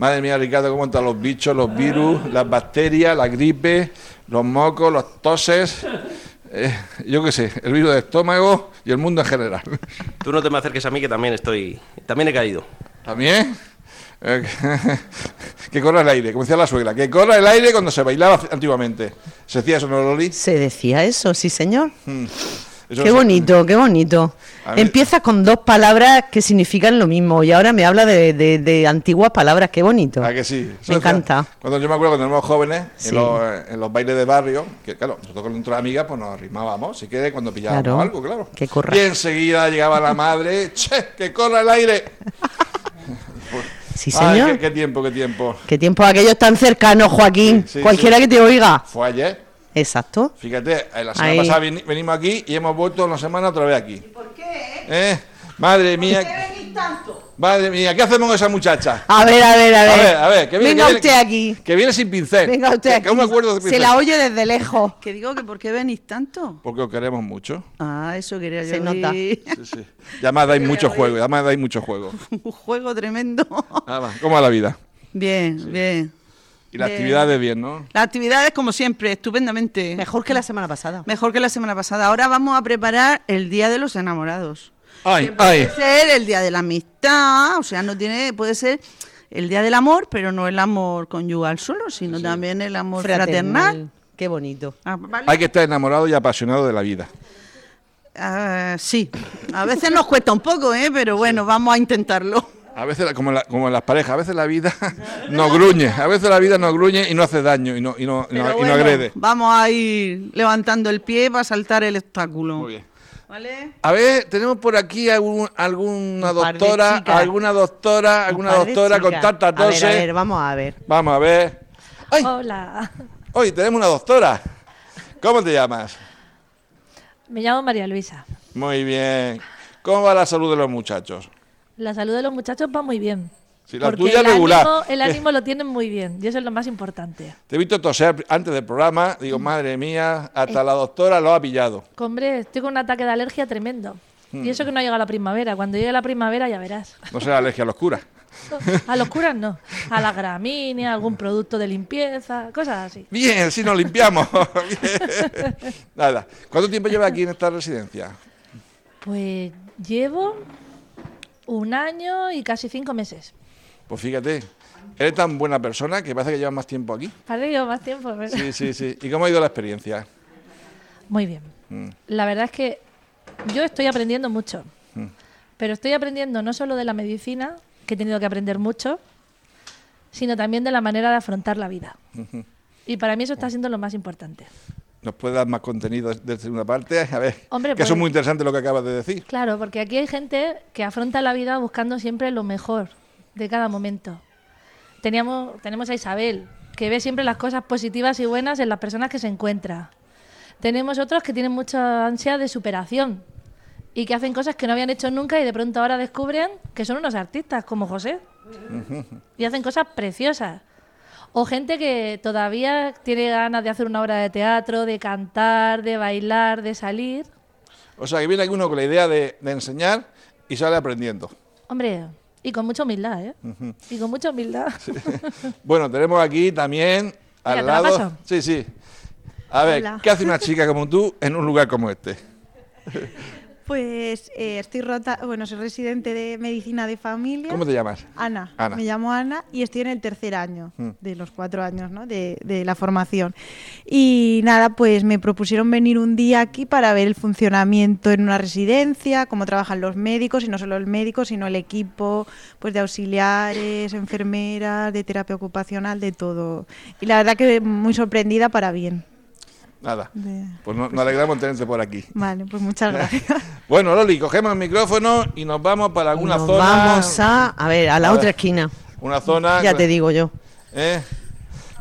Madre mía, Ricardo, cómo están los bichos, los virus, las bacterias, la gripe, los mocos, los toses, eh, yo qué sé, el virus de estómago y el mundo en general. Tú no te me acerques a mí que también estoy, también he caído. ¿También? Eh, que corra el aire, como decía la suegra, que corra el aire cuando se bailaba antiguamente. ¿Se decía eso, no, Loli? Se decía eso, sí, señor. Mm. Eso Qué bonito, qué bonito. Mí- Empiezas con dos palabras que significan lo mismo y ahora me habla de, de- de antiguas palabras, qué bonito. ¿A que sí? Eso Me encanta. Cuando yo me acuerdo cuando éramos jóvenes, Sí. en, los, en los bailes de barrio, que claro, nosotros con nuestras amigas pues nos arrimábamos, si quieres, cuando pillábamos Claro, algo, claro. que corra. Y enseguida llegaba la madre, che, que corra el aire. Sí, Ay, señor. qué, qué tiempo, qué tiempo. Qué tiempo aquellos tan cercanos, Joaquín. Sí, sí, Cualquiera sí. que te oiga. Fue ayer. Exacto. Fíjate, eh, la semana Ahí. pasada veni- venimos aquí y hemos vuelto una semana otra vez aquí. ¿Por qué? ¿Eh? Madre mía. Madre mía, ¿qué hacemos con esa muchacha? A ver, a ver, a ver. A ver, a ver, que viene, Venga que viene- usted aquí. Que viene sin pincel. Venga usted Que- aquí. Que aún me acuerdo de Se la oye desde lejos. Que digo que por qué venís tanto. Porque os queremos mucho. Ah, eso quería yo Se nota. Sí, sí. Ya me dais mucho juego, me dais mucho juego. Un juego tremendo. Nada más. ¿Cómo va la vida? Bien, bien. Y las Bien. actividades bien, ¿no? Las actividades, como siempre, estupendamente. Mejor que la semana pasada. Mejor que la semana pasada. Ahora vamos a preparar el Día de los Enamorados. Ay, ay. Puede ser el Día de la Amistad, o sea, no tiene, puede ser el Día del Amor, pero no el amor conyugal solo, sino también el amor fraternal. Qué bonito. Ah, ¿vale? Hay que estar enamorado y apasionado de la vida. Ah, sí, a veces nos cuesta un poco, ¿eh? pero bueno, vamos a intentarlo. A veces, como en, la- como en las parejas, a veces la vida nos gruñe, a veces la vida nos gruñe y no hace daño y no, y no, y no- Pero y no bueno, agrede. Vamos a ir levantando el pie para saltar el obstáculo. Muy bien. ¿Vale? A ver, tenemos por aquí algún- alguna doctora, alguna doctora, alguna doctora con chicas. tanta A ver, tose. a ver, vamos a ver. Vamos a ver. ¡Ay! Hola, Hoy tenemos una doctora. ¿Cómo te llamas? me llamo María Luisa. Muy bien. ¿Cómo va la salud de los muchachos? La salud de los muchachos va muy bien. Sí, la porque tuya el regular. Ánimo, el ánimo lo tienen muy bien y eso es lo más importante. Te he visto toser antes del programa. Digo, madre mía, Eh. hasta la doctora lo ha pillado. Hombre, estoy con un ataque de alergia tremendo. Hmm. Y eso que no ha llegado la primavera. Cuando llegue la primavera ya verás. No será alergia a los curas. A los curas no. A la gramínea, algún producto de limpieza, cosas así. Bien, si nos limpiamos. Bien. Nada. ¿Cuánto tiempo lleva aquí en esta residencia? Pues llevo un año y casi cinco meses. Pues fíjate, eres tan buena persona que parece que llevas más tiempo aquí. Parece que llevo más tiempo. ¿verdad? Sí, sí, sí. ¿Y cómo ha ido la experiencia? Muy bien. Mm. La verdad es que yo estoy aprendiendo mucho. Pero estoy aprendiendo no solo de la medicina, que he tenido que aprender mucho, sino también de la manera de afrontar la vida. Y para mí eso está siendo lo más importante. ¿Nos puedes dar más contenido desde una parte? A ver, Hombre, que eso es muy interesante lo que acabas de decir. Claro, porque aquí hay gente que afronta la vida buscando siempre lo mejor de cada momento. Teníamos, tenemos a Isabel, que ve siempre las cosas positivas y buenas en las personas que se encuentra. Tenemos otros que tienen mucha ansia de superación y que hacen cosas que no habían hecho nunca y de pronto ahora descubren que son unos artistas, como José. Y hacen cosas preciosas. O gente que todavía tiene ganas de hacer una obra de teatro, de cantar, de bailar, de salir. O sea, que viene alguno con la idea de, de enseñar y sale aprendiendo. Hombre, y con mucha humildad, ¿eh? Y con mucha humildad. Bueno, tenemos aquí también al Mira, ¿te la lado. paso? Sí, sí. A ver, Hola. ¿qué hace una chica como tú en un lugar como este? Pues eh, estoy rota, bueno, soy residente de medicina de familia. ¿Cómo te llamas? Ana. Ana. Me llamo Ana y estoy en el tercer año Mm. de los cuatro años ¿no? de, de la formación. Y nada, pues me propusieron venir un día aquí para ver el funcionamiento en una residencia, cómo trabajan los médicos, y no solo el médico, sino el equipo pues de auxiliares, enfermeras, de terapia ocupacional, de todo. Y la verdad que muy sorprendida para bien. Nada. De- Pues no- nos alegramos de tenerte por aquí. Vale, pues muchas gracias. Bueno, Loli, cogemos el micrófono y nos vamos para alguna Nos zona. vamos a, a ver, a la A otra ver. esquina. Una zona. Ya te digo yo. ¿Eh?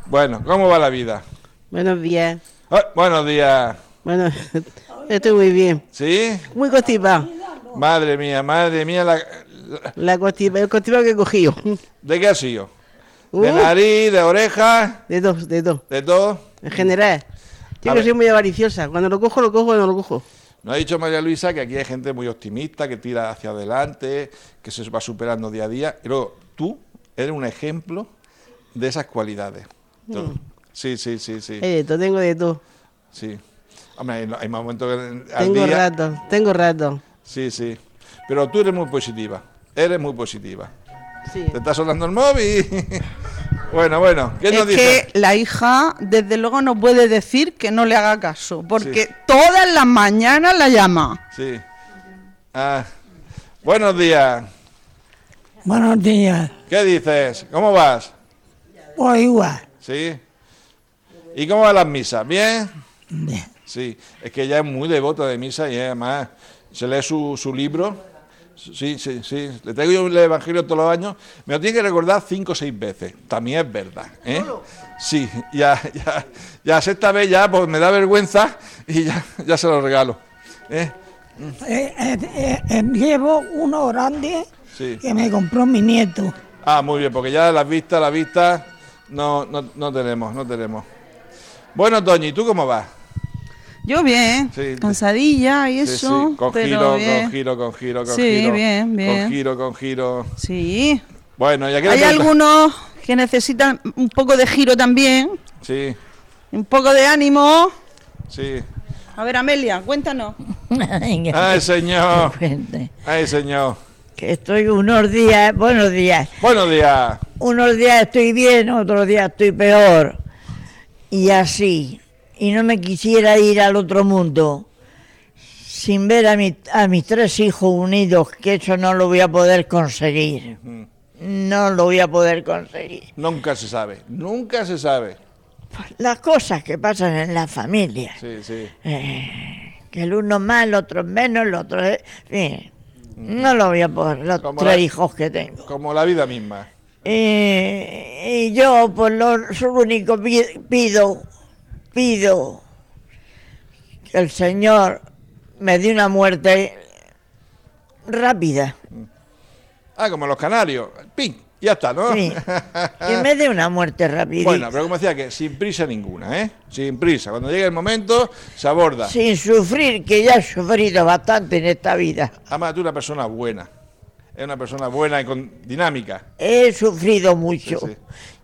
Bueno, ¿cómo va la vida? Buenos días. Ah, buenos días. Bueno, estoy muy bien. ¿Sí? Muy constipado. Madre mía, madre mía, la- la- La constipa, el constipado que he cogido. ¿de qué ha sido? Uh. ¿De nariz, de oreja, De dos, de dos. de todo? En general. Yo A que soy muy avariciosa. Cuando lo cojo, lo cojo, cuando no lo cojo. Nos ha dicho María Luisa que aquí hay gente muy optimista, que tira hacia adelante, que se va superando día a día. Y luego, tú eres un ejemplo de esas cualidades. Tú- Sí, sí, sí, sí. De todo, tengo de todo. sí. Hombre, hay, hay momentos que al Tengo día... rato, tengo rato. Sí, sí. Pero tú eres muy positiva. Eres muy positiva. Sí. ¿Te está sonando el móvil? bueno, bueno. ¿Qué nos Es dice? que la hija, desde luego, no puede decir que no le haga caso, porque todas las mañanas la llama. Sí. Ah, buenos días. Buenos días. ¿Qué dices? ¿Cómo vas? Pues igual. ¿Sí? ¿Y cómo van las misas? ¿Bien? Bien. Sí, es que ella es muy devota de misa y además se lee su, su libro. Sí, sí, sí. Le traigo yo el Evangelio todos los años. Me lo tiene que recordar cinco o seis veces. También es verdad. ¿eh? Sí, ya, ya, ya sexta vez ya pues me da vergüenza y ya, ya se lo regalo. ¿eh? Eh, eh, llevo uno grande Sí. que me compró mi nieto. Ah, muy bien, porque ya las vistas, las vistas, no, no, no tenemos, no tenemos. Bueno, Toñi, ¿tú cómo vas? Yo bien, Sí. cansadilla y Sí, eso, sí, con pero giro, bien. con giro, con giro, con Sí, giro. bien, bien. Con giro, con giro. Sí. Bueno, ya que Hay algunos que necesitan un poco de giro también, Sí, un poco de ánimo. sí. A ver, Amelia, cuéntanos. Ay, señor. Ay, señor. Que estoy unos días, buenos días, Buenos días. unos días estoy bien, otros días estoy peor. Y así. Y no me quisiera ir al otro mundo sin ver a, mi- a mis tres hijos unidos, que eso no lo voy a poder conseguir. No lo voy a poder conseguir. Nunca se sabe, nunca se sabe. Las cosas que pasan en la familia. Sí, sí. Eh, que el uno más, el otro menos, el otro... fin, no lo voy a poder, los Como tres la- hijos que tengo. Como la vida misma. Eh, y yo, por lo, único pi- pido, pido que el Señor me dé una muerte rápida. Ah, como los canarios. ¡Ping! Ya está, ¿no? Sí. Que me dé una muerte rápida. Bueno, pero como decía que sin prisa ninguna, ¿eh? Sin prisa. Cuando llegue el momento, se aborda. Sin sufrir, que ya he sufrido bastante en esta vida. Además, tú eres una persona buena. Es una persona buena y con dinámica. He sufrido mucho. Sí, sí.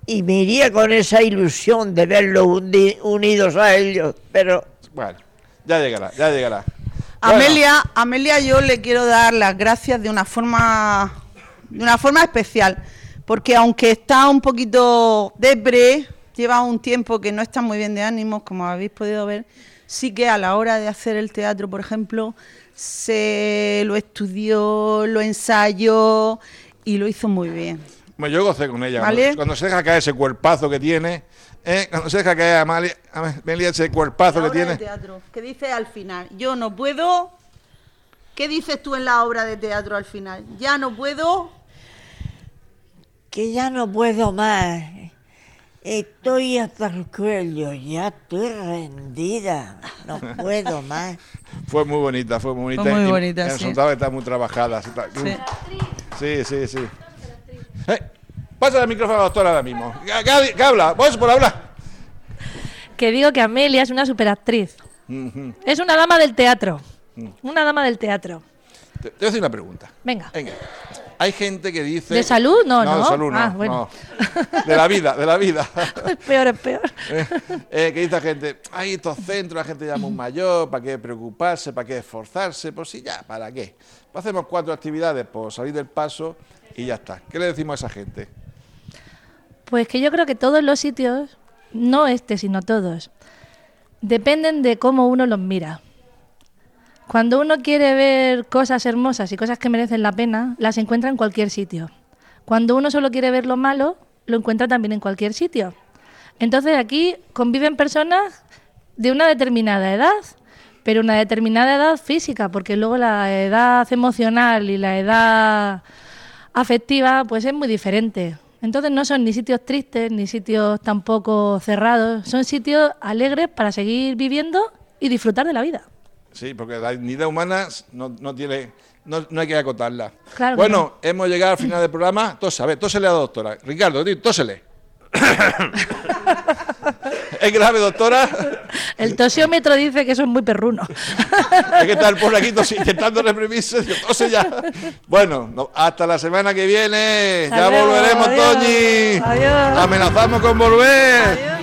Y me iría con esa ilusión de verlos undi- unidos a ellos. Pero Bueno, ya llegará, ya llegará. Bueno, Amelia, Amelia, yo le quiero dar las gracias de una forma, de una forma especial, porque aunque está un poquito depre, lleva un tiempo que no está muy bien de ánimos, como habéis podido ver, sí que a la hora de hacer el teatro, por ejemplo, se lo estudió, lo ensayó y lo hizo muy bien. Bueno, yo gocé con ella. ¿Vale? Cuando, cuando se deja caer ese cuerpazo que tiene, ¿eh? cuando se deja caer a Amalia, a Amelia ese cuerpazo La que obra de tiene. teatro, ¿qué dice al final? Yo no puedo. ¿Qué dices tú en la obra de teatro al final? Ya no puedo. que ya no puedo más. Estoy hasta el cuello, ya estoy rendida. No puedo más. Fue muy bonita, fue muy bonita. Fue muy y bonita, el sí. resultado está muy trabajada. está- Sí. Sí, sí, sí. Eh, pasa el micrófono a la doctora ahora mismo. ¿Qué, habla? ¿Vos por hablar? Que digo que Amelia es una superactriz. Es una dama del teatro. Mm. Una dama del teatro. Te, te voy a hacer una pregunta. Venga. Venga. Hay gente que dice... ¿De salud? No, no. no. de salud no. Ah, bueno. no. De la vida, de la vida. Es peor, es peor. Eh, eh, que dice la gente, hay estos centros, la gente ya muy mayor, ¿para qué preocuparse? ¿Para qué esforzarse? Pues sí, ya, ¿para qué? Pues hacemos cuatro actividades por salir del paso y ya está. ¿Qué le decimos a esa gente? Pues que yo creo que todos los sitios, no este, sino todos, dependen de cómo uno los mira. Cuando uno quiere ver cosas hermosas y cosas que merecen la pena, las encuentra en cualquier sitio. Cuando uno solo quiere ver lo malo, lo encuentra también en cualquier sitio. Entonces aquí conviven personas de una determinada edad, pero una determinada edad física, porque luego la edad emocional y la edad afectiva pues es muy diferente. Entonces no son ni sitios tristes, ni sitios tampoco cerrados, son sitios alegres para seguir viviendo y disfrutar de la vida. Sí, porque la dignidad humana no, no tiene, no, no hay que acotarla. Claro que bueno, hemos llegado al final del programa. Ver, tósele a la doctora. Ricardo, tío, tósele. ¿Es grave, doctora? El tosiómetro dice que eso es muy perruno. Hay que estar por aquí tos- intentando reprimirse. Tose ya. Bueno, no- hasta la semana que viene. Hasta ya luego, volveremos, adiós. Toñi. Adiós. Amenazamos con volver.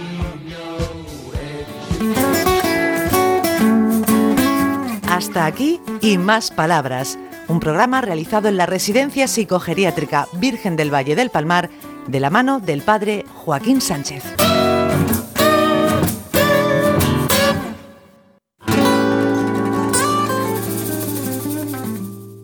Hasta aquí y más palabras. Un programa realizado en la Residencia Psicogeriátrica Virgen del Valle del Palmar de la mano del padre Joaquín Sánchez.